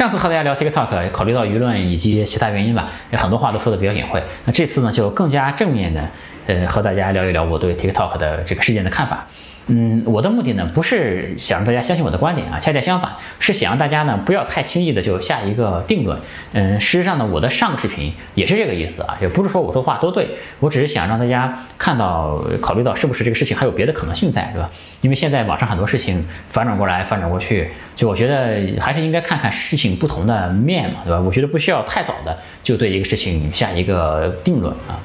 上次和大家聊 TikTok，考虑到舆论以及其他原因吧，有很多话都说的比较隐晦。那这次呢，就更加正面的，呃，和大家聊一聊我对 TikTok 的这个事件的看法。嗯，我的目的呢，不是想让大家相信我的观点啊，恰恰相反，是想让大家呢不要太轻易的就下一个定论。嗯，事实上呢，我的上个视频也是这个意思啊，也不是说我说话都对，我只是想让大家看到、考虑到是不是这个事情还有别的可能性在，对吧？因为现在网上很多事情反转过来、反转过去，就我觉得还是应该看看事情不同的面嘛，对吧？我觉得不需要太早的就对一个事情下一个定论啊。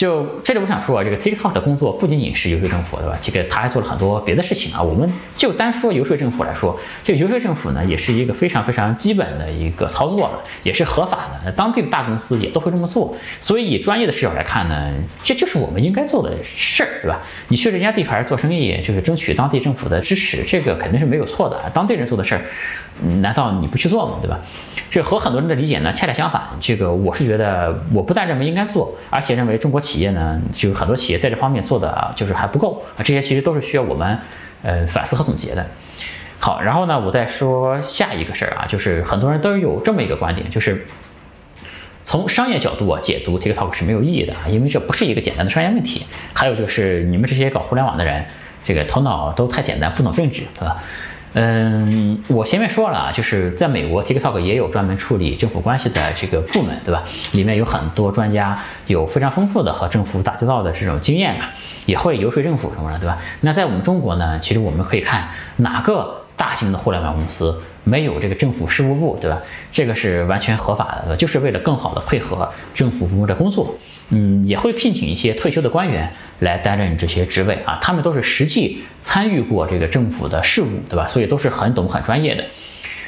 就这里我想说啊，这个 TikTok 的工作不仅仅是游说政府，对吧？这个他还做了很多别的事情啊。我们就单说游说政府来说，这个游说政府呢，也是一个非常非常基本的一个操作了，也是合法的。当地的大公司也都会这么做。所以以专业的视角来看呢，这就是我们应该做的事儿，对吧？你去人家地盘做生意，就是争取当地政府的支持，这个肯定是没有错的。当地人做的事儿。难道你不去做吗？对吧？这和很多人的理解呢，恰恰相反。这个我是觉得，我不但认为应该做，而且认为中国企业呢，就很多企业在这方面做的就是还不够啊。这些其实都是需要我们呃反思和总结的。好，然后呢，我再说下一个事儿啊，就是很多人都有这么一个观点，就是从商业角度啊解读 TikTok 是没有意义的啊，因为这不是一个简单的商业问题。还有就是你们这些搞互联网的人，这个头脑都太简单，不懂政治，对吧？嗯，我前面说了，就是在美国，TikTok 也有专门处理政府关系的这个部门，对吧？里面有很多专家，有非常丰富的和政府打交道的这种经验嘛，也会游说政府什么的，对吧？那在我们中国呢，其实我们可以看哪个大型的互联网公司没有这个政府事务部，对吧？这个是完全合法的，对吧？就是为了更好的配合政府部门的工作。嗯，也会聘请一些退休的官员来担任这些职位啊，他们都是实际参与过这个政府的事务，对吧？所以都是很懂、很专业的。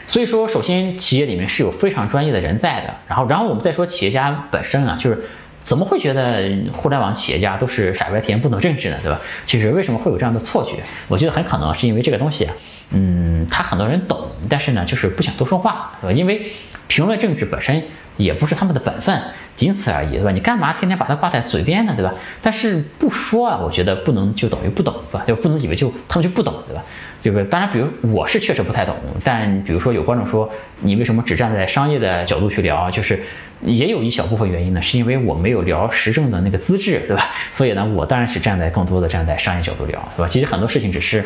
所以说，首先企业里面是有非常专业的人在的。然后，然后我们再说企业家本身啊，就是怎么会觉得互联网企业家都是傻白甜、不懂政治呢？对吧？其实为什么会有这样的错觉？我觉得很可能是因为这个东西啊，嗯，他很多人懂，但是呢，就是不想多说话，对吧？因为评论政治本身也不是他们的本分。仅此而已，对吧？你干嘛天天把它挂在嘴边呢，对吧？但是不说啊，我觉得不能就等于不懂，对吧？就不能以为就他们就不懂，对吧？这个当然，比如我是确实不太懂，但比如说有观众说你为什么只站在商业的角度去聊，就是也有一小部分原因呢，是因为我没有聊时政的那个资质，对吧？所以呢，我当然是站在更多的站在商业角度聊，对吧？其实很多事情只是。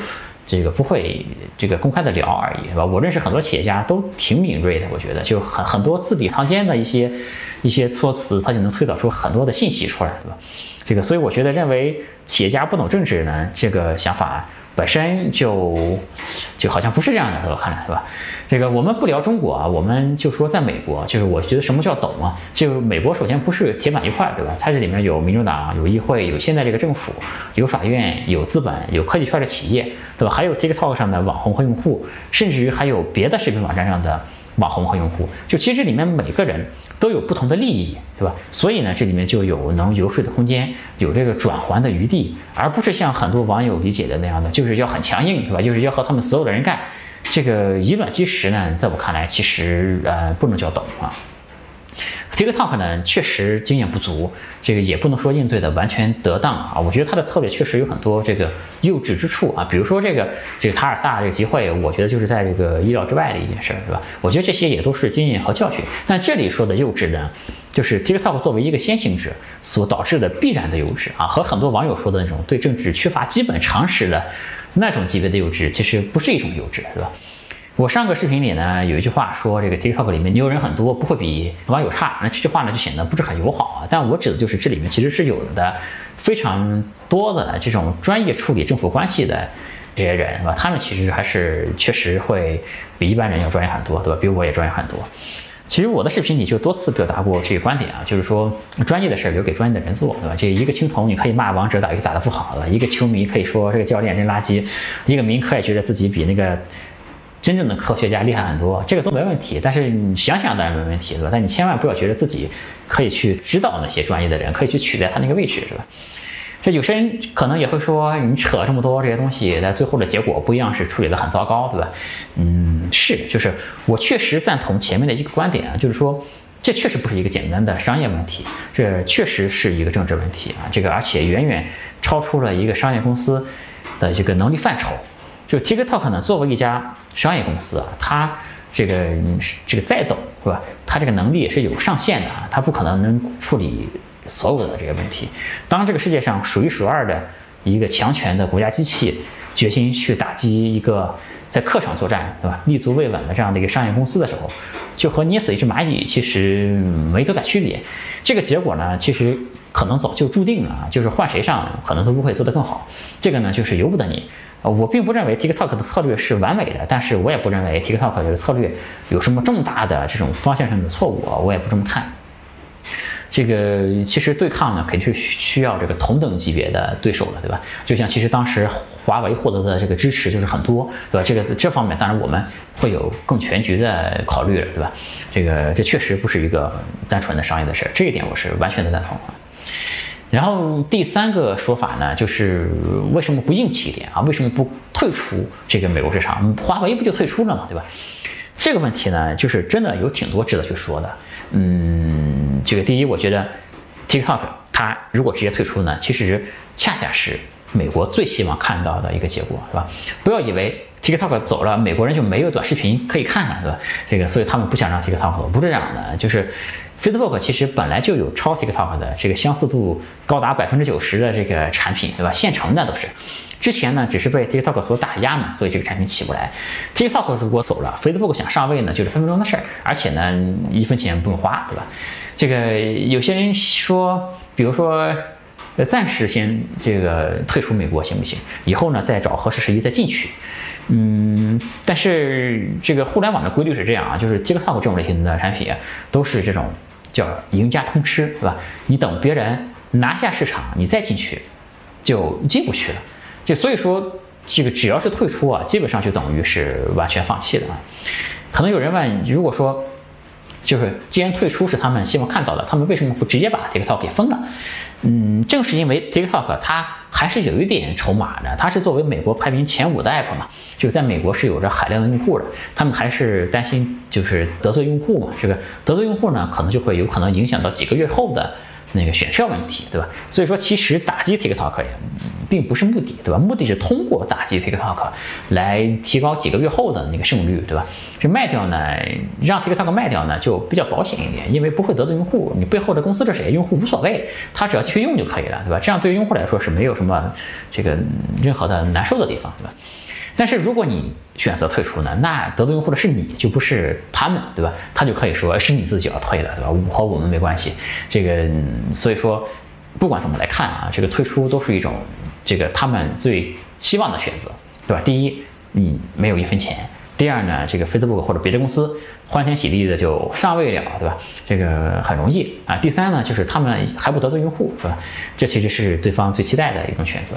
这个不会这个公开的聊而已，是吧？我认识很多企业家都挺敏锐的，我觉得就很很多字里行间的一些一些措辞，他就能推导出很多的信息出来，对吧？这个，所以我觉得认为企业家不懂政治呢，这个想法。本身就就好像不是这样的，在我看来，是吧？这个我们不聊中国啊，我们就说在美国，就是我觉得什么叫懂啊？就美国首先不是铁板一块，对吧？它这里面有民主党，有议会，有现在这个政府，有法院，有资本，有科技圈的企业，对吧？还有 TikTok 上的网红和用户，甚至于还有别的视频网站上的网红和用户。就其实这里面每个人。都有不同的利益，对吧？所以呢，这里面就有能游说的空间，有这个转圜的余地，而不是像很多网友理解的那样的，就是要很强硬，对吧？就是要和他们所有的人干。这个以卵击石呢，在我看来，其实呃不能叫懂啊。TikTok 呢，确实经验不足，这个也不能说应对的完全得当啊。我觉得他的策略确实有很多这个幼稚之处啊。比如说这个这个塔尔萨这个集会，我觉得就是在这个意料之外的一件事，是吧？我觉得这些也都是经验和教训。但这里说的幼稚呢，就是 TikTok 作为一个先行者所导致的必然的幼稚啊，和很多网友说的那种对政治缺乏基本常识的那种级别的幼稚，其实不是一种幼稚，是吧？我上个视频里呢有一句话说，这个 TikTok 里面牛人很多，不会比网友差。那这句话呢就显得不是很友好啊。但我指的就是这里面其实是有的非常多的这种专业处理政府关系的这些人，是吧？他们其实还是确实会比一般人要专业很多，对吧？比我也专业很多。其实我的视频里就多次表达过这个观点啊，就是说专业的事儿留给专业的人做，对吧？这一个青铜你可以骂王者打游戏打得不好，对吧？一个球迷可以说这个教练真垃圾，一个民科也觉得自己比那个。真正的科学家厉害很多，这个都没问题。但是你想想当然没问题，对吧？但你千万不要觉得自己可以去指导那些专业的人，可以去取代他那个位置，是吧？这有些人可能也会说，你扯这么多这些东西，在最后的结果不一样是处理的很糟糕，对吧？嗯，是，就是我确实赞同前面的一个观点啊，就是说这确实不是一个简单的商业问题，这确实是一个政治问题啊。这个而且远远超出了一个商业公司的这个能力范畴。就 TikTok 呢，作为一家商业公司啊，它这个这个再懂是吧？它这个能力也是有上限的啊，它不可能能处理所有的这个问题。当这个世界上数一数二的一个强权的国家机器决心去打击一个在客场作战，对吧？立足未稳的这样的一个商业公司的时候，就和捏死一只蚂蚁其实没多大区别。这个结果呢，其实可能早就注定了啊，就是换谁上可能都不会做得更好。这个呢，就是由不得你。我并不认为 TikTok 的策略是完美的，但是我也不认为 TikTok 这个策略有什么重大的这种方向上的错误，我也不这么看。这个其实对抗呢，肯定是需要这个同等级别的对手了，对吧？就像其实当时华为获得的这个支持就是很多，对吧？这个这方面当然我们会有更全局的考虑了，对吧？这个这确实不是一个单纯的商业的事儿，这一点我是完全的赞同。然后第三个说法呢，就是为什么不硬气一点啊？为什么不退出这个美国市场？华为不就退出了嘛，对吧？这个问题呢，就是真的有挺多值得去说的。嗯，这个第一，我觉得 TikTok 它如果直接退出呢，其实恰恰是美国最希望看到的一个结果，是吧？不要以为 TikTok 走了，美国人就没有短视频可以看了，对吧？这个，所以他们不想让 TikTok 走，不是这样的，就是。Facebook 其实本来就有超 TikTok 的这个相似度高达百分之九十的这个产品，对吧？现成的都是，之前呢只是被 TikTok 所打压嘛，所以这个产品起不来。TikTok 如果走了，Facebook 想上位呢就是分分钟的事儿，而且呢一分钱不用花，对吧？这个有些人说，比如说，呃，暂时先这个退出美国行不行？以后呢再找合适时机再进去。嗯，但是这个互联网的规律是这样啊，就是 TikTok 这种类型的产品都是这种叫赢家通吃，对吧？你等别人拿下市场，你再进去就进不去了。就所以说，这个只要是退出啊，基本上就等于是完全放弃了。可能有人问，如果说就是既然退出是他们希望看到的，他们为什么不直接把 TikTok 给封了？嗯，正是因为 TikTok 它还是有一点筹码的，它是作为美国排名前五的 app 嘛，就是在美国是有着海量的用户的，他们还是担心就是得罪用户嘛，这个得罪用户呢，可能就会有可能影响到几个月后的。那个选票问题，对吧？所以说，其实打击 TikTok 也并不是目的，对吧？目的是通过打击 TikTok 来提高几个月后的那个胜率，对吧？这卖掉呢，让 TikTok 卖掉呢，就比较保险一点，因为不会得罪用户。你背后的公司是谁，用户无所谓，他只要继续用就可以了，对吧？这样对于用户来说是没有什么这个任何的难受的地方，对吧？但是如果你选择退出呢，那得罪用户的是你，就不是他们，对吧？他就可以说是你自己要退的，对吧？和我们没关系。这个，所以说，不管怎么来看啊，这个退出都是一种这个他们最希望的选择，对吧？第一，你没有一分钱；第二呢，这个 Facebook 或者别的公司欢天喜地的就上位了，对吧？这个很容易啊。第三呢，就是他们还不得罪用户，是吧？这其实是对方最期待的一种选择。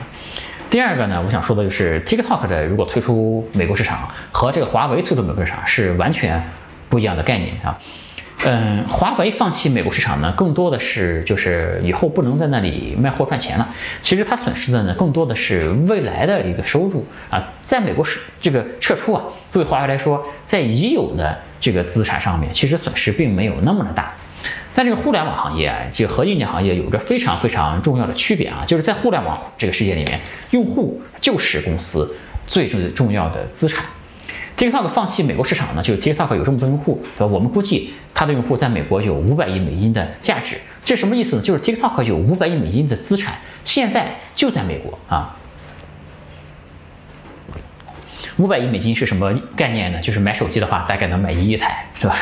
第二个呢，我想说的就是 TikTok 的如果退出美国市场，和这个华为退出美国市场是完全不一样的概念啊。嗯，华为放弃美国市场呢，更多的是就是以后不能在那里卖货赚钱了。其实它损失的呢，更多的是未来的一个收入啊。在美国是这个撤出啊，对华为来说，在已有的这个资产上面，其实损失并没有那么的大。但这个互联网行业啊，就和硬件行业有着非常非常重要的区别啊，就是在互联网这个世界里面，用户就是公司最最重要的资产。TikTok 放弃美国市场呢，就是 TikTok 有这么多用户，对吧？我们估计它的用户在美国有五百亿美金的价值，这什么意思呢？就是 TikTok 有五百亿美金的资产，现在就在美国啊。五百亿美金是什么概念呢？就是买手机的话，大概能买一亿台，是吧？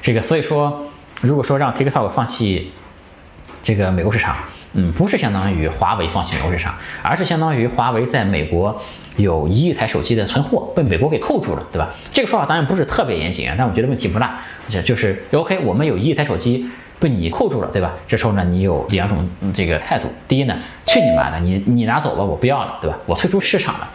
这个所以说。如果说让 TikTok 放弃这个美国市场，嗯，不是相当于华为放弃美国市场，而是相当于华为在美国有一亿台手机的存货被美国给扣住了，对吧？这个说法当然不是特别严谨啊，但我觉得问题不大，就是 OK，我们有一亿台手机被你扣住了，对吧？这时候呢，你有两种这个态度，第一呢，去你妈的，你你拿走吧，我不要了，对吧？我退出市场了，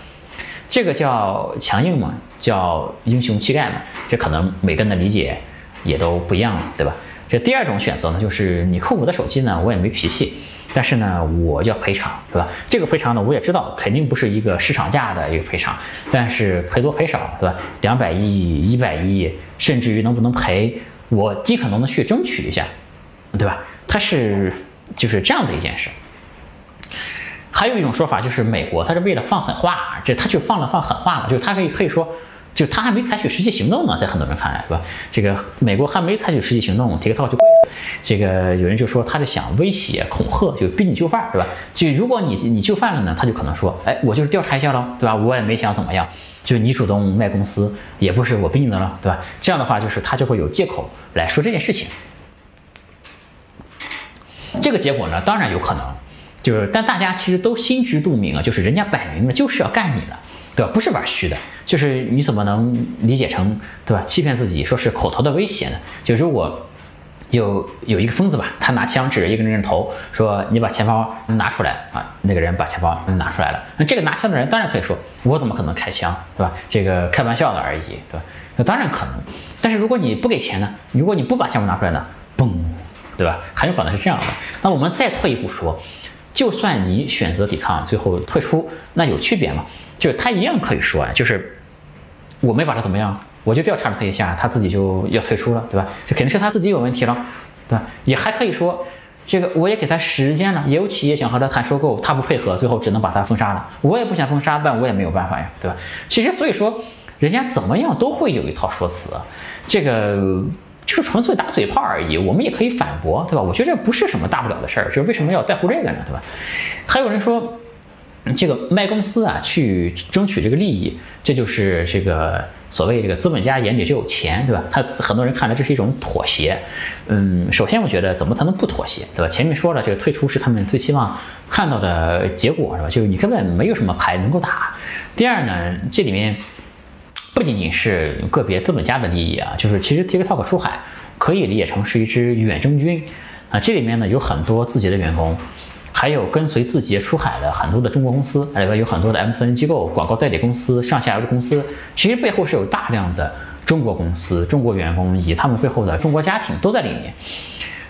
这个叫强硬嘛，叫英雄气概嘛，这可能每个人的理解也都不一样了，对吧？这第二种选择呢，就是你扣我的手机呢，我也没脾气，但是呢，我要赔偿，是吧？这个赔偿呢，我也知道肯定不是一个市场价的一个赔偿，但是赔多赔少，对吧？两百亿、一百亿，甚至于能不能赔，我尽可能的去争取一下，对吧？它是就是这样的一件事。还有一种说法就是美国它是为了放狠话，这他就放了放狠话了，就是他可以可以说。就他还没采取实际行动呢，在很多人看来，是吧？这个美国还没采取实际行动，TikTok 就贵了。这个有人就说他是想威胁、恐吓，就逼你就范，对吧？就如果你你就范了呢，他就可能说，哎，我就是调查一下喽，对吧？我也没想怎么样，就你主动卖公司，也不是我逼你的了，对吧？这样的话，就是他就会有借口来说这件事情。这个结果呢，当然有可能，就是但大家其实都心知肚明啊，就是人家摆明了就是要干你的。对吧？不是玩虚的，就是你怎么能理解成对吧？欺骗自己说是口头的威胁呢？就如果有有一个疯子吧，他拿枪指着一个人的头，说你把钱包拿出来啊，那个人把钱包拿出来了，那这个拿枪的人当然可以说，我怎么可能开枪，对吧？这个开玩笑的而已，对吧？那当然可能，但是如果你不给钱呢？如果你不把钱包拿出来呢？嘣，对吧？很有可能是这样的。那我们再退一步说，就算你选择抵抗，最后退出，那有区别吗？就是他一样可以说啊，就是我没把他怎么样，我就调查了他一下，他自己就要退出了，对吧？这肯定是他自己有问题了，对吧？也还可以说，这个我也给他时间了，也有企业想和他谈收购，他不配合，最后只能把他封杀了。我也不想封杀，但我也没有办法呀，对吧？其实所以说，人家怎么样都会有一套说辞，这个就是纯粹打嘴炮而已，我们也可以反驳，对吧？我觉得这不是什么大不了的事儿，就是为什么要在乎这个呢，对吧？还有人说。这个卖公司啊，去争取这个利益，这就是这个所谓这个资本家眼里只有钱，对吧？他很多人看来这是一种妥协。嗯，首先我觉得怎么才能不妥协，对吧？前面说了，这个退出是他们最希望看到的结果，是吧？就是你根本没有什么牌能够打。第二呢，这里面不仅仅是个别资本家的利益啊，就是其实 TikTok 出海可以理解成是一支远征军啊，这里面呢有很多字节的员工。还有跟随字节出海的很多的中国公司，里边有很多的 MCN 机构、广告代理公司、上下游的公司，其实背后是有大量的中国公司、中国员工以及他们背后的中国家庭都在里面。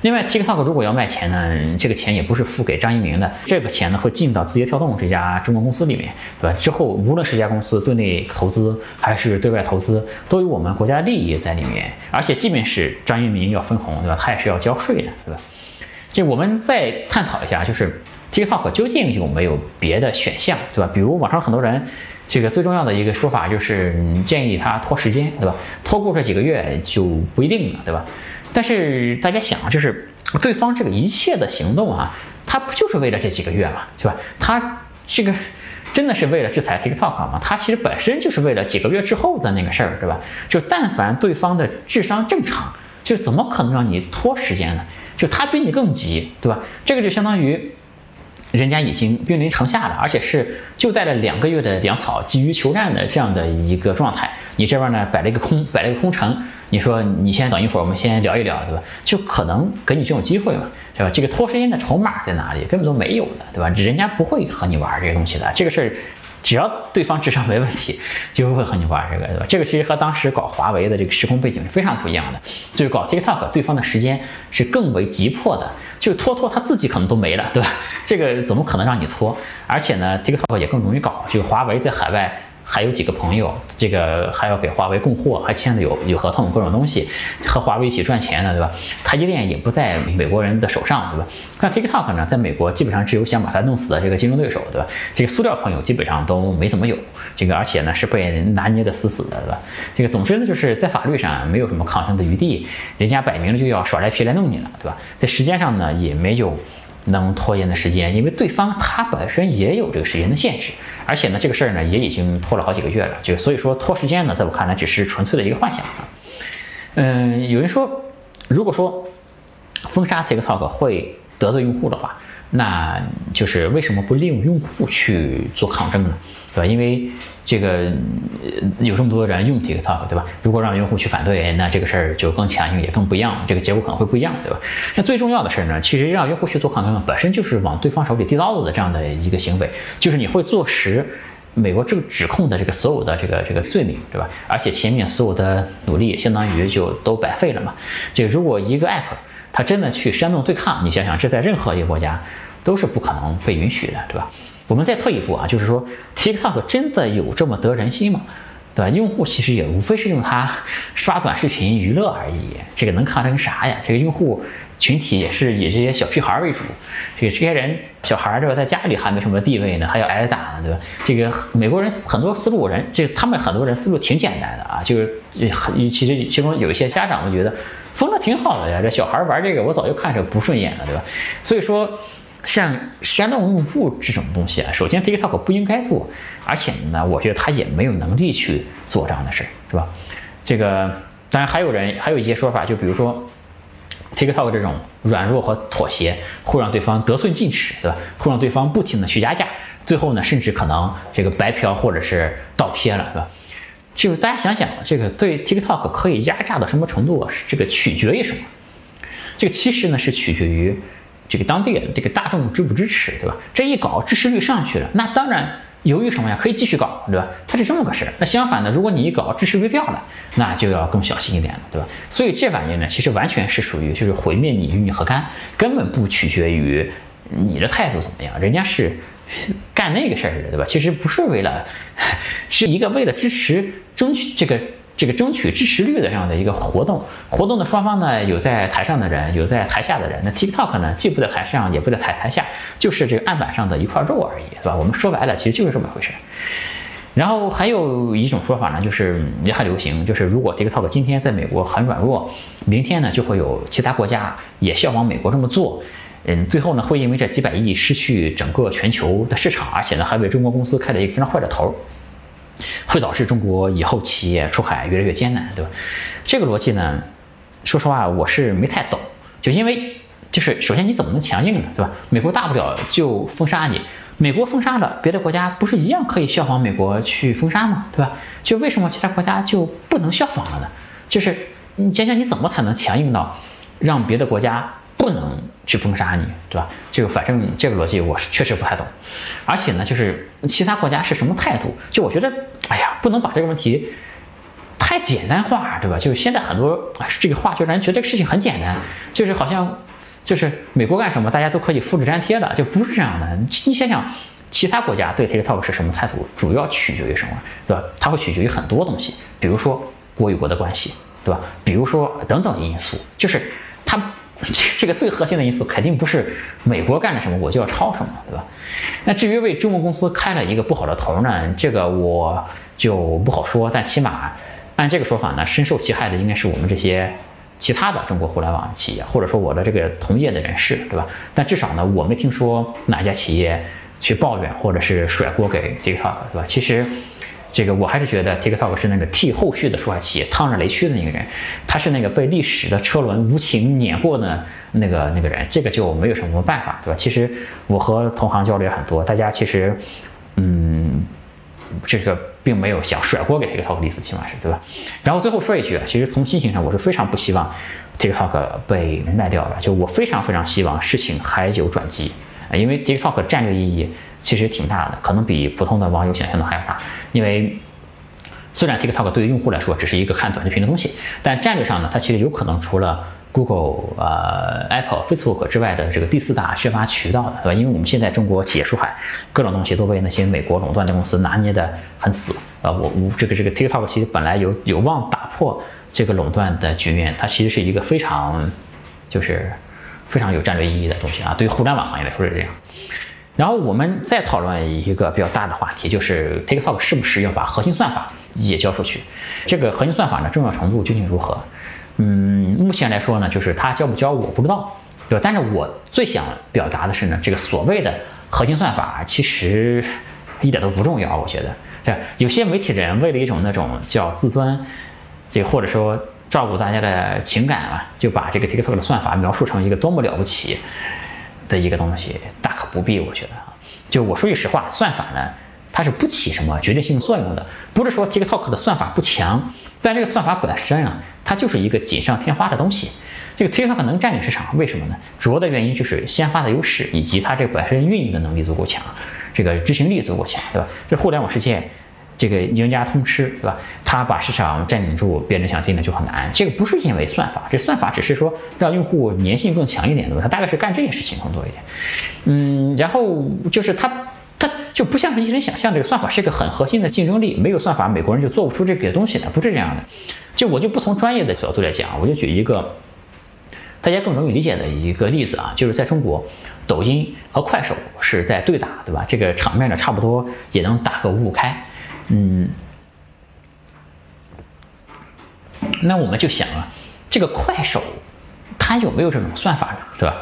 另外，TikTok 如果要卖钱呢，这个钱也不是付给张一鸣的，这个钱呢会进到字节跳动这家中国公司里面，对吧？之后无论是这家公司对内投资还是对外投资，都有我们国家利益在里面。而且，即便是张一鸣要分红，对吧？他也是要交税的，对吧？这我们再探讨一下，就是 TikTok 究竟有没有别的选项，对吧？比如网上很多人，这个最重要的一个说法就是建议他拖时间，对吧？拖过这几个月就不一定了，对吧？但是大家想，就是对方这个一切的行动啊，他不就是为了这几个月嘛，是吧？他这个真的是为了制裁 TikTok 吗？他其实本身就是为了几个月之后的那个事儿，对吧？就但凡对方的智商正常，就怎么可能让你拖时间呢？就他比你更急，对吧？这个就相当于人家已经兵临城下了，而且是就带了两个月的粮草，急于求战的这样的一个状态。你这边呢摆了一个空，摆了一个空城。你说你先等一会儿，我们先聊一聊，对吧？就可能给你这种机会嘛，对吧？这个拖时间的筹码在哪里？根本都没有的，对吧？人家不会和你玩这个东西的，这个事儿。只要对方智商没问题，就会和你玩这个，对吧？这个其实和当时搞华为的这个时空背景是非常不一样的。就是搞 TikTok，对方的时间是更为急迫的，就拖拖他自己可能都没了，对吧？这个怎么可能让你拖？而且呢，TikTok 也更容易搞，就华为在海外。还有几个朋友，这个还要给华为供货，还签的有有合同，各种东西，和华为一起赚钱的，对吧？台积电也不在美国人的手上，对吧？那 TikTok 呢，在美国基本上只有想把它弄死的这个竞争对手，对吧？这个塑料朋友基本上都没怎么有，这个而且呢是被人拿捏的死死的，对吧？这个总之呢，就是在法律上没有什么抗争的余地，人家摆明了就要耍赖皮来弄你了，对吧？在时间上呢也没有。能拖延的时间，因为对方他本身也有这个时间的限制，而且呢，这个事儿呢也已经拖了好几个月了，就所以说拖时间呢，在我看来只是纯粹的一个幻想啊。嗯，有人说，如果说封杀 TikTok 会得罪用户的话。那就是为什么不利用用户去做抗争呢？对吧？因为这个有这么多人用 TikTok，对吧？如果让用户去反对，那这个事儿就更强硬，也更不一样，这个结果可能会不一样，对吧？那最重要的事儿呢，其实让用户去做抗争，本身就是往对方手里递刀子的这样的一个行为，就是你会坐实美国这个指控的这个所有的这个这个罪名，对吧？而且前面所有的努力相当于就都白费了嘛。就如果一个 app 它真的去煽动对抗，你想想，这在任何一个国家。都是不可能被允许的，对吧？我们再退一步啊，就是说，TikTok 真的有这么得人心吗？对吧？用户其实也无非是用它刷短视频娱乐而已，这个能看成啥呀？这个用户群体也是以这些小屁孩为主，这个这些人小孩儿对吧，在家里还没什么地位呢，还要挨打呢，对吧？这个美国人很多思路人，这他们很多人思路挺简单的啊，就是很其实其中有一些家长们觉得疯了挺好的呀，这小孩玩这个我早就看着不顺眼了，对吧？所以说。像煽动用户这种东西啊，首先 TikTok 不应该做，而且呢，我觉得他也没有能力去做这样的事儿，是吧？这个当然还有人还有一些说法，就比如说 TikTok 这种软弱和妥协会让对方得寸进尺，对吧？会让对方不停的去压价，最后呢，甚至可能这个白嫖或者是倒贴了，对吧？就大家想想，这个对 TikTok 可以压榨到什么程度？这个取决于什么？这个其实呢是取决于。这个当地的这个大众支不支持，对吧？这一搞支持率上去了，那当然由于什么呀？可以继续搞，对吧？它是这么个事儿。那相反的，如果你一搞支持率掉了，那就要更小心一点了，对吧？所以这玩意呢，其实完全是属于就是毁灭你与你何干，根本不取决于你的态度怎么样，人家是干那个事儿的，对吧？其实不是为了，是一个为了支持争取这个。这个争取支持率的这样的一个活动，活动的双方呢，有在台上的人，有在台下的人。那 TikTok 呢，既不在台上，也不在台台下，就是这个案板上的一块肉而已，是吧？我们说白了，其实就是这么回事。然后还有一种说法呢，就是也很流行，就是如果 TikTok 今天在美国很软弱，明天呢就会有其他国家也效仿美国这么做，嗯，最后呢会因为这几百亿失去整个全球的市场，而且呢还为中国公司开了一个非常坏的头。会导致中国以后企业出海越来越艰难，对吧？这个逻辑呢，说实话我是没太懂。就因为就是首先你怎么能强硬呢，对吧？美国大不了就封杀你，美国封杀了，别的国家不是一样可以效仿美国去封杀吗？对吧？就为什么其他国家就不能效仿了呢？就是你想想你怎么才能强硬到让别的国家？不能去封杀你，对吧？这个反正这个逻辑我是确实不太懂，而且呢，就是其他国家是什么态度？就我觉得，哎呀，不能把这个问题太简单化，对吧？就是现在很多这个话就让人觉得这个事情很简单，就是好像就是美国干什么大家都可以复制粘贴的，就不是这样的。你想想，其他国家对 TikTok 是什么态度？主要取决于什么，对吧？它会取决于很多东西，比如说国与国的关系，对吧？比如说等等因素，就是它。这个最核心的因素肯定不是美国干了什么我就要抄什么，对吧？那至于为中国公司开了一个不好的头呢，这个我就不好说。但起码按这个说法呢，深受其害的应该是我们这些其他的中国互联网企业，或者说我的这个同业的人士，对吧？但至少呢，我没听说哪家企业去抱怨或者是甩锅给 TikTok，对吧？其实。这个我还是觉得 TikTok 是那个替后续的出海企业趟着雷区的那个人，他是那个被历史的车轮无情碾过的那个那个人，这个就没有什么办法，对吧？其实我和同行交流也很多，大家其实，嗯，这个并没有想甩锅给 TikTok 的意思，起码是对吧？然后最后说一句啊，其实从心情上我是非常不希望 TikTok 被卖掉的，就我非常非常希望事情还有转机，因为 TikTok 战略意义。其实挺大的，可能比普通的网友想象的还要大。因为虽然 TikTok 对于用户来说只是一个看短视频的东西，但战略上呢，它其实有可能除了 Google、呃 Apple、Facebook 之外的这个第四大宣发渠道的，对吧？因为我们现在中国企业出海，各种东西都被那些美国垄断的公司拿捏的很死啊。我我这个这个 TikTok 其实本来有有望打破这个垄断的局面，它其实是一个非常就是非常有战略意义的东西啊。对于互联网行业来说是这样。然后我们再讨论一个比较大的话题，就是 TikTok 是不是要把核心算法也交出去？这个核心算法呢，重要程度究竟如何？嗯，目前来说呢，就是它交不交我不知道，对吧？但是我最想表达的是呢，这个所谓的核心算法其实一点都不重要，我觉得。对，有些媒体人为了一种那种叫自尊，这或者说照顾大家的情感啊，就把这个 TikTok 的算法描述成一个多么了不起。的一个东西大可不必，我觉得啊，就我说句实话，算法呢，它是不起什么决定性作用的。不是说 TikTok 的算法不强，但这个算法本身啊，它就是一个锦上添花的东西。这个 TikTok 能占领市场，为什么呢？主要的原因就是先发的优势，以及它这个本身运营的能力足够强，这个执行力足够强，对吧？这互联网世界。这个赢家通吃，对吧？他把市场占领住，变成想进的就很难。这个不是因为算法，这算法只是说让用户粘性更强一点，对吧？他大概是干这件事情更多一点。嗯，然后就是他他就不像是一人想象这个算法是一个很核心的竞争力，没有算法，美国人就做不出这个东西来，不是这样的。就我就不从专业的角度来讲，我就举一个大家更容易理解的一个例子啊，就是在中国，抖音和快手是在对打，对吧？这个场面呢，差不多也能打个五五开，嗯。那我们就想啊，这个快手它有没有这种算法呢？对吧？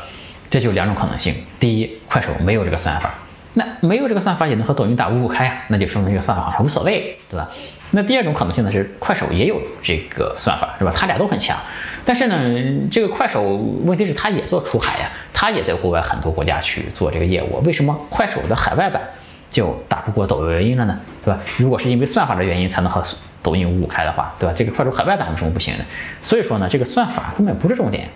这就两种可能性。第一，快手没有这个算法，那没有这个算法也能和抖音打五五开啊，那就说明这个算法好像无所谓，对吧？那第二种可能性呢是快手也有这个算法，是吧？它俩都很强，但是呢，这个快手问题是它也做出海呀，它也在国外很多国家去做这个业务，为什么快手的海外版就打不过抖音了呢？对吧？如果是因为算法的原因才能和抖音五五开的话，对吧？这个快手海外版为什么不行呢？所以说呢，这个算法根本不是重点。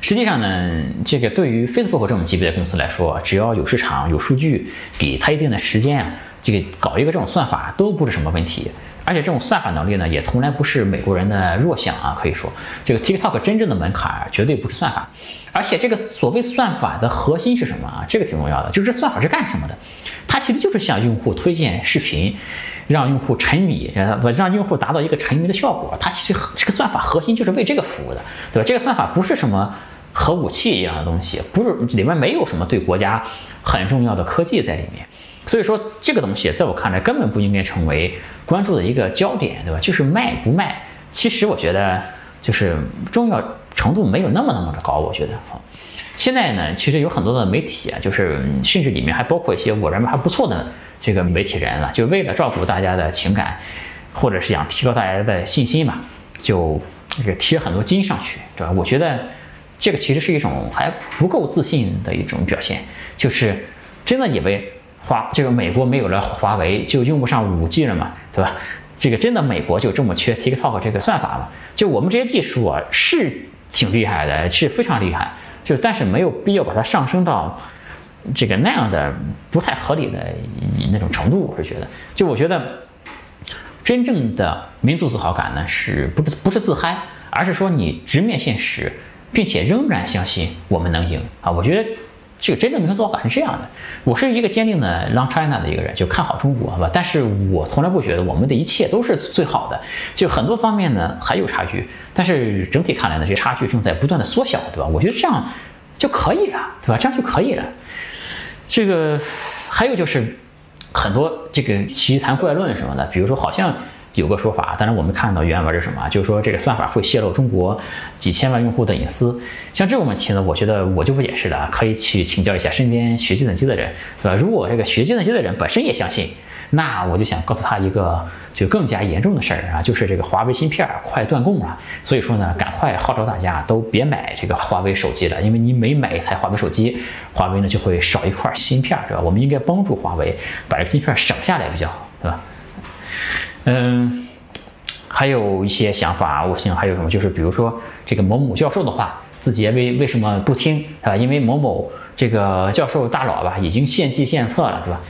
实际上呢，这个对于 Facebook 这种级别的公司来说，只要有市场、有数据，给他一定的时间啊，这个搞一个这种算法都不是什么问题。而且这种算法能力呢，也从来不是美国人的弱项啊。可以说，这个 TikTok 真正的门槛绝对不是算法。而且这个所谓算法的核心是什么啊？这个挺重要的，就是这算法是干什么的？它其实就是向用户推荐视频。让用户沉迷，让用户达到一个沉迷的效果。它其实这个算法核心就是为这个服务的，对吧？这个算法不是什么核武器一样的东西，不是里面没有什么对国家很重要的科技在里面。所以说，这个东西在我看来根本不应该成为关注的一个焦点，对吧？就是卖不卖，其实我觉得就是重要程度没有那么那么的高。我觉得啊，现在呢，其实有很多的媒体啊，就是甚至里面还包括一些我认为还不错的。这个媒体人了，就为了照顾大家的情感，或者是想提高大家的信心嘛，就这个贴很多金上去，对吧？我觉得这个其实是一种还不够自信的一种表现，就是真的以为华这个美国没有了华为就用不上五 G 了嘛，对吧？这个真的美国就这么缺 TikTok 这个算法了？就我们这些技术啊是挺厉害的，是非常厉害，就但是没有必要把它上升到。这个那样的不太合理的那种程度，我是觉得，就我觉得，真正的民族自豪感呢，是不是不是自嗨，而是说你直面现实，并且仍然相信我们能赢啊！我觉得这个真正民族自豪感是这样的。我是一个坚定的 Long China 的一个人，就看好中国，好吧？但是我从来不觉得我们的一切都是最好的，就很多方面呢还有差距，但是整体看来呢，这差距正在不断的缩小，对吧？我觉得这样就可以了，对吧？这样就可以了。这个还有就是很多这个奇谈怪论什么的，比如说好像有个说法，当然我们看到原文是什么，就是说这个算法会泄露中国几千万用户的隐私。像这种问题呢，我觉得我就不解释了，可以去请教一下身边学计算机的人，对吧？如果这个学计算机的人本身也相信。那我就想告诉他一个就更加严重的事儿啊，就是这个华为芯片快断供了，所以说呢，赶快号召大家都别买这个华为手机了，因为你每买一台华为手机，华为呢就会少一块芯片，对吧？我们应该帮助华为把这个芯片省下来比较好，对吧？嗯，还有一些想法，我想还有什么，就是比如说这个某某教授的话，字节为为什么不听，啊？因为某某这个教授大佬吧，已经献计献策了，对吧？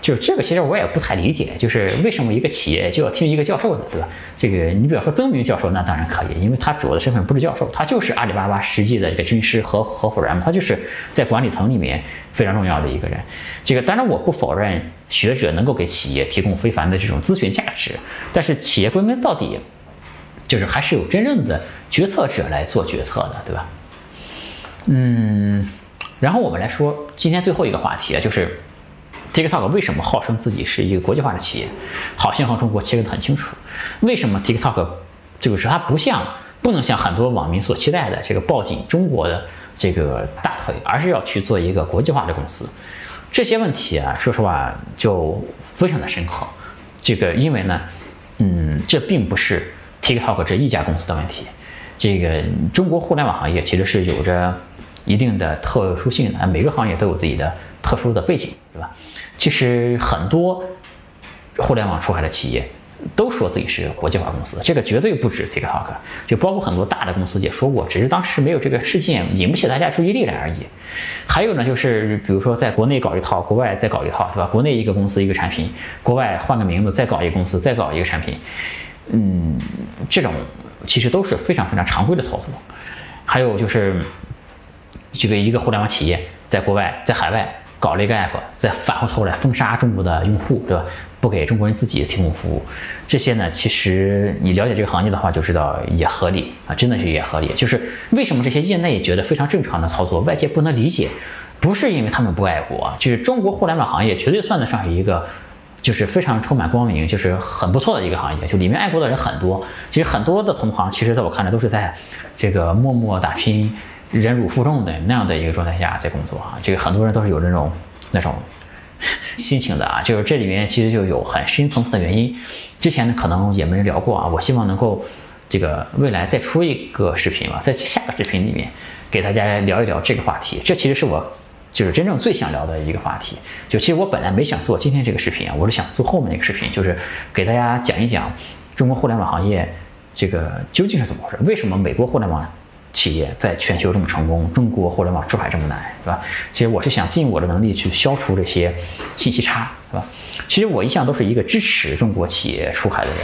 就这个，其实我也不太理解，就是为什么一个企业就要听一个教授的，对吧？这个你比方说曾明教授，那当然可以，因为他主要的身份不是教授，他就是阿里巴巴实际的一个军师和合伙人嘛，他就是在管理层里面非常重要的一个人。这个当然我不否认学者能够给企业提供非凡的这种咨询价值，但是企业归根到底，就是还是有真正的决策者来做决策的，对吧？嗯，然后我们来说今天最后一个话题啊，就是。TikTok 为什么号称自己是一个国际化的企业？好像和中国切割得很清楚。为什么 TikTok 就是它不像不能像很多网民所期待的这个抱紧中国的这个大腿，而是要去做一个国际化的公司？这些问题啊，说实话就非常的深刻。这个因为呢，嗯，这并不是 TikTok 这一家公司的问题。这个中国互联网行业其实是有着一定的特殊性的，每个行业都有自己的特殊的背景，对吧？其实很多互联网出海的企业都说自己是国际化公司，这个绝对不止 TikTok，就包括很多大的公司也说过，只是当时没有这个事件引不起大家注意力来而已。还有呢，就是比如说在国内搞一套，国外再搞一套，对吧？国内一个公司一个产品，国外换个名字再搞一个公司再搞一个产品，嗯，这种其实都是非常非常常规的操作。还有就是这个一个互联网企业在国外在海外。搞了一个 app，再反过头来封杀中国的用户，对吧？不给中国人自己提供服务，这些呢，其实你了解这个行业的话就知道也合理啊，真的是也合理。就是为什么这些业内觉得非常正常的操作，外界不能理解，不是因为他们不爱国，就是中国互联网行业绝对算得上是一个，就是非常充满光明，就是很不错的一个行业，就里面爱国的人很多。其实很多的同行，其实在我看来都是在这个默默打拼、忍辱负重的那样的一个状态下在工作啊。这个很多人都是有这种那种。心情的啊，就是这里面其实就有很深层次的原因。之前呢可能也没人聊过啊，我希望能够这个未来再出一个视频吧，在下个视频里面给大家聊一聊这个话题。这其实是我就是真正最想聊的一个话题。就其实我本来没想做今天这个视频啊，我是想做后面那个视频，就是给大家讲一讲中国互联网行业这个究竟是怎么回事，为什么美国互联网。企业在全球这么成功，中国互联网出海这么难，是吧？其实我是想尽我的能力去消除这些信息差，是吧？其实我一向都是一个支持中国企业出海的人。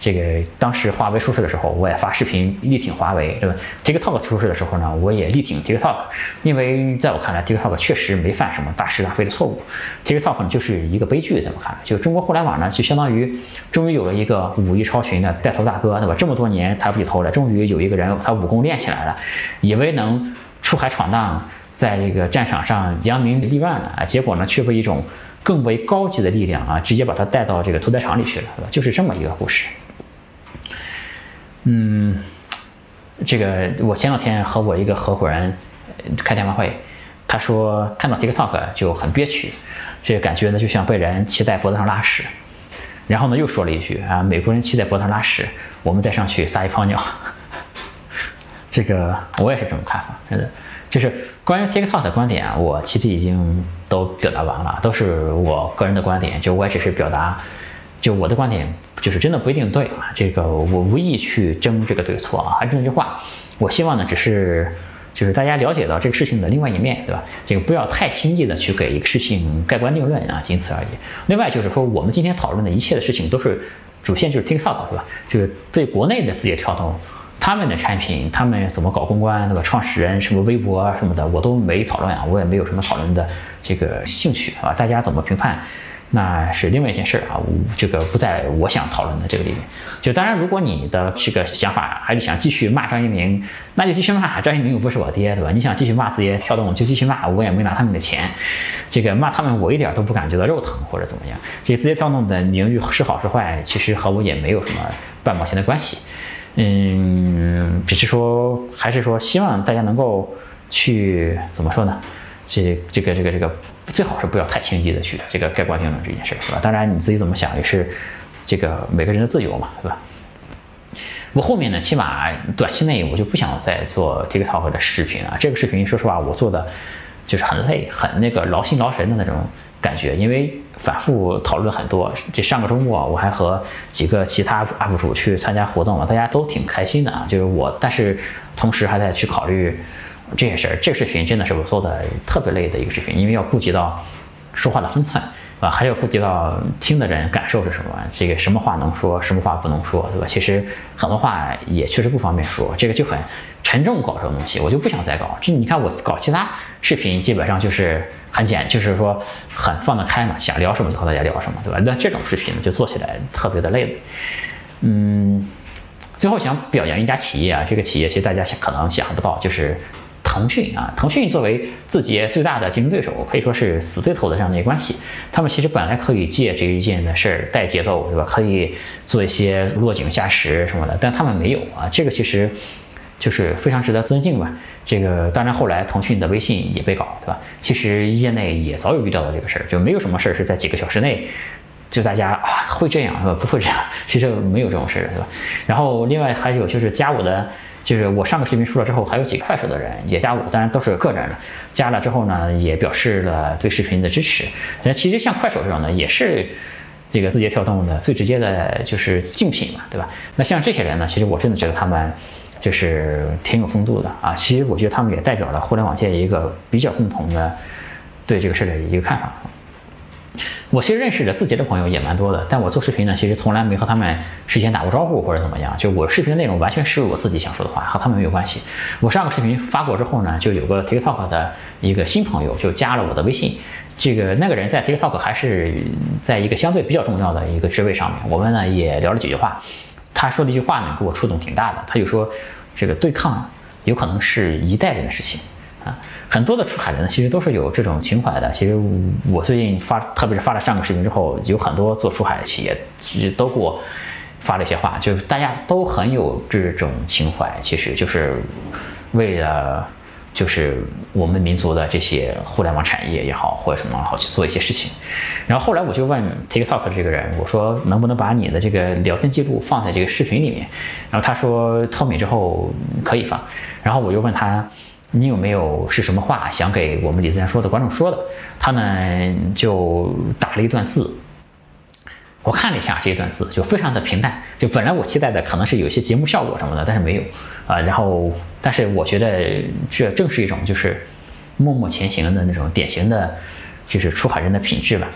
这个当时华为出事的时候，我也发视频力挺华为，对吧？TikTok 出事的时候呢，我也力挺 TikTok，因为在我看来，TikTok 确实没犯什么大是大非的错误，TikTok 呢就是一个悲剧，在我看，就中国互联网呢就相当于终于有了一个武艺超群的带头大哥，对吧？这么多年抬不起头来，终于有一个人他武功练起来了，以为能出海闯荡，在这个战场上扬名立万了啊，结果呢却被一种更为高级的力量啊，直接把他带到这个屠宰场里去了，就是这么一个故事。嗯，这个我前两天和我一个合伙人开电话会，他说看到 TikTok 就很憋屈，这个感觉呢就像被人骑在脖子上拉屎，然后呢又说了一句啊，美国人骑在脖子上拉屎，我们再上去撒一泡尿。这个我也是这种看法，真的，就是关于 TikTok 的观点，我其实已经都表达完了，都是我个人的观点，就我也只是表达。就我的观点，就是真的不一定对啊。这个我无意去争这个对错啊。还是那句话，我希望呢，只是就是大家了解到这个事情的另外一面对吧？这个不要太轻易的去给一个事情盖棺定论啊，仅此而已。另外就是说，我们今天讨论的一切的事情都是主线就是 TikTok 对吧？就是对国内的字节跳动，他们的产品，他们怎么搞公关对吧？创始人什么微博啊什么的，我都没讨论啊，我也没有什么讨论的这个兴趣啊。大家怎么评判？那是另外一件事啊，我这个不在我想讨论的这个里面。就当然，如果你的这个想法还是想继续骂张一鸣，那就继续骂。张一鸣又不是我爹，对吧？你想继续骂字节跳动，就继续骂，我也没拿他们的钱。这个骂他们，我一点都不感觉到肉疼或者怎么样。这字节跳动的名誉是好是坏，其实和我也没有什么半毛钱的关系。嗯，只是说，还是说，希望大家能够去怎么说呢？这这个这个这个。最好是不要太轻易的去这个盖棺定论这件事，是吧？当然你自己怎么想也是这个每个人的自由嘛，对吧？我后面呢，起码短期内我就不想再做 TikTok 的视频了。这个视频说实话，我做的就是很累，很那个劳心劳神的那种感觉，因为反复讨论很多。这上个周末我还和几个其他 UP 主去参加活动了，大家都挺开心的啊。就是我，但是同时还在去考虑。这些事儿，这个视频真的是我做的特别累的一个视频，因为要顾及到说话的分寸，啊，还要顾及到听的人感受是什么，这个什么话能说，什么话不能说，对吧？其实很多话也确实不方便说，这个就很沉重，搞这种东西，我就不想再搞。这你看我搞其他视频，基本上就是很简，就是说很放得开嘛，想聊什么就和大家聊什么，对吧？那这种视频就做起来特别的累了。嗯，最后想表扬一家企业啊，这个企业其实大家想可能想不到，就是。腾讯啊，腾讯作为字节最大的竞争对手，可以说是死对头的这样的一个关系。他们其实本来可以借这一件的事儿带节奏，对吧？可以做一些落井下石什么的，但他们没有啊。这个其实就是非常值得尊敬吧。这个当然后来腾讯的微信也被搞，对吧？其实业内也早有预料到这个事儿，就没有什么事儿是在几个小时内就大家啊会这样，是吧？不会这样，其实没有这种事儿，对吧？然后另外还有就是加我的。就是我上个视频出了之后，还有几个快手的人也加我，当然都是个人的。加了之后呢，也表示了对视频的支持。那其实像快手这种呢，也是这个字节跳动的最直接的就是竞品嘛，对吧？那像这些人呢，其实我真的觉得他们就是挺有风度的啊。其实我觉得他们也代表了互联网界一个比较共同的对这个事的一个看法。我其实认识的字节的朋友也蛮多的，但我做视频呢，其实从来没和他们事先打过招呼或者怎么样。就我视频的内容完全是我自己想说的话，和他们没有关系。我上个视频发过之后呢，就有个 TikTok 的一个新朋友就加了我的微信，这个那个人在 TikTok 还是在一个相对比较重要的一个职位上面，我们呢也聊了几句话。他说的一句话呢，给我触动挺大的。他就说，这个对抗有可能是一代人的事情啊。很多的出海人呢，其实都是有这种情怀的。其实我最近发，特别是发了上个视频之后，有很多做出海的企业其实都给我发了一些话，就是大家都很有这种情怀，其实就是为了。就是我们民族的这些互联网产业也好，或者什么好去做一些事情。然后后来我就问 TikTok 这个人，我说能不能把你的这个聊天记录放在这个视频里面？然后他说脱敏之后可以放。然后我又问他，你有没有是什么话想给我们李自然说的观众说的？他呢就打了一段字。我看了一下这一段字，就非常的平淡。就本来我期待的可能是有一些节目效果什么的，但是没有啊。然后，但是我觉得这正是一种就是默默前行的那种典型的，就是出海人的品质吧。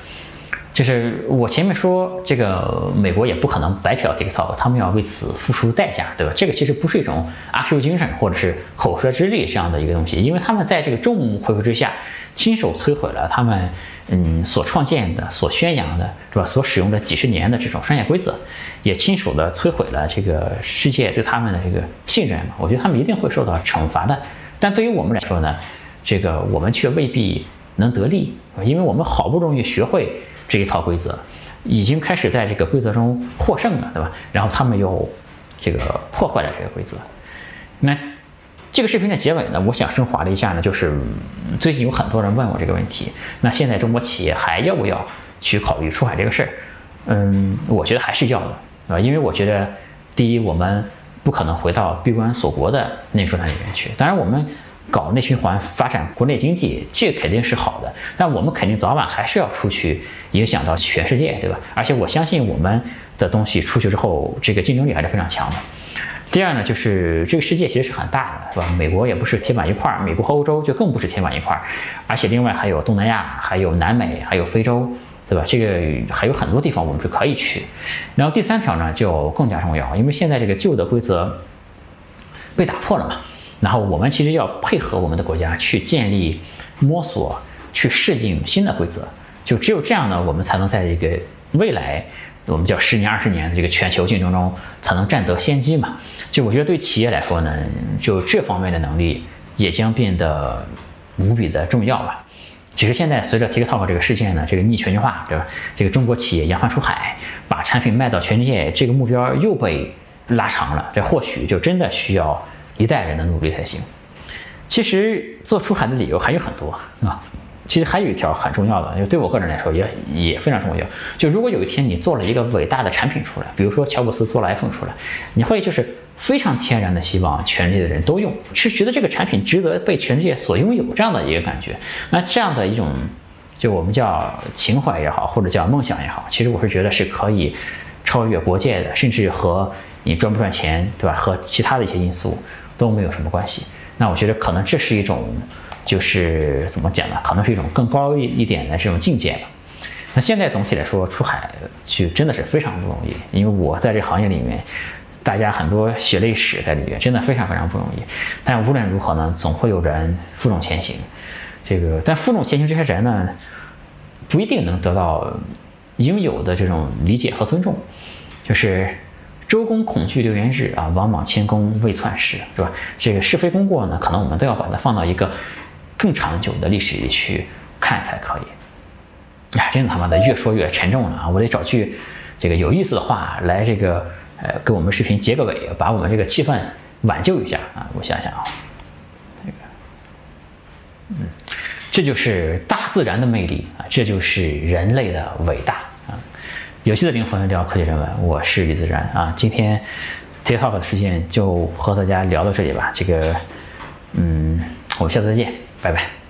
就是我前面说这个美国也不可能白嫖 TikTok，他们要为此付出代价，对吧？这个其实不是一种阿 Q 精神或者是口舌之力这样的一个东西，因为他们在这个众目睽睽之下亲手摧毁了他们嗯所创建的、所宣扬的，是吧？所使用的几十年的这种商业规则，也亲手的摧毁了这个世界对他们的这个信任嘛。我觉得他们一定会受到惩罚的。但对于我们来说呢，这个我们却未必能得利，因为我们好不容易学会。这一套规则已经开始在这个规则中获胜了，对吧？然后他们又这个破坏了这个规则。那这个视频的结尾呢，我想升华了一下呢，就是最近有很多人问我这个问题。那现在中国企业还要不要去考虑出海这个事儿？嗯，我觉得还是要的，啊，因为我觉得第一，我们不可能回到闭关锁国的那个状态里面去。当然，我们。搞内循环发展国内经济，这肯定是好的，但我们肯定早晚还是要出去，影响到全世界，对吧？而且我相信我们的东西出去之后，这个竞争力还是非常强的。第二呢，就是这个世界其实是很大的，是吧？美国也不是铁板一块，美国和欧洲就更不是铁板一块，而且另外还有东南亚，还有南美，还有非洲，对吧？这个还有很多地方我们是可以去。然后第三条呢，就更加重要，因为现在这个旧的规则被打破了嘛。然后我们其实要配合我们的国家去建立、摸索、去适应新的规则，就只有这样呢，我们才能在这个未来，我们叫十年、二十年的这个全球竞争中，才能占得先机嘛。就我觉得对企业来说呢，就这方面的能力也将变得无比的重要吧。其实现在随着 TikTok 这个事件呢，这个逆全球化，对吧？这个中国企业扬帆出海，把产品卖到全世界，这个目标又被拉长了。这或许就真的需要。一代人的努力才行。其实做出海的理由还有很多啊。其实还有一条很重要的，就对我个人来说也也非常重要。就如果有一天你做了一个伟大的产品出来，比如说乔布斯做了 iPhone 出来，你会就是非常天然的希望全世界的人都用，是觉得这个产品值得被全世界所拥有这样的一个感觉。那这样的一种，就我们叫情怀也好，或者叫梦想也好，其实我是觉得是可以超越国界的，甚至和你赚不赚钱，对吧？和其他的一些因素。都没有什么关系。那我觉得可能这是一种，就是怎么讲呢？可能是一种更高一一点的这种境界吧。那现在总体来说，出海去真的是非常不容易，因为我在这行业里面，大家很多血泪史在里面，真的非常非常不容易。但无论如何呢，总会有人负重前行。这个，但负重前行这些人呢，不一定能得到应有的这种理解和尊重，就是。周公恐惧流言日啊，王莽谦恭未篡时，是吧？这个是非功过呢，可能我们都要把它放到一个更长久的历史里去看才可以。呀，真他妈的越说越沉重了啊！我得找句这个有意思的话来这个呃，给我们视频结个尾，把我们这个气氛挽救一下啊！我想想啊，这个，嗯，这就是大自然的魅力啊，这就是人类的伟大。游戏的灵魂聊科技人文，我是李自然啊。今天 TikTok 的事件就和大家聊到这里吧。这个，嗯，我们下次再见，拜拜。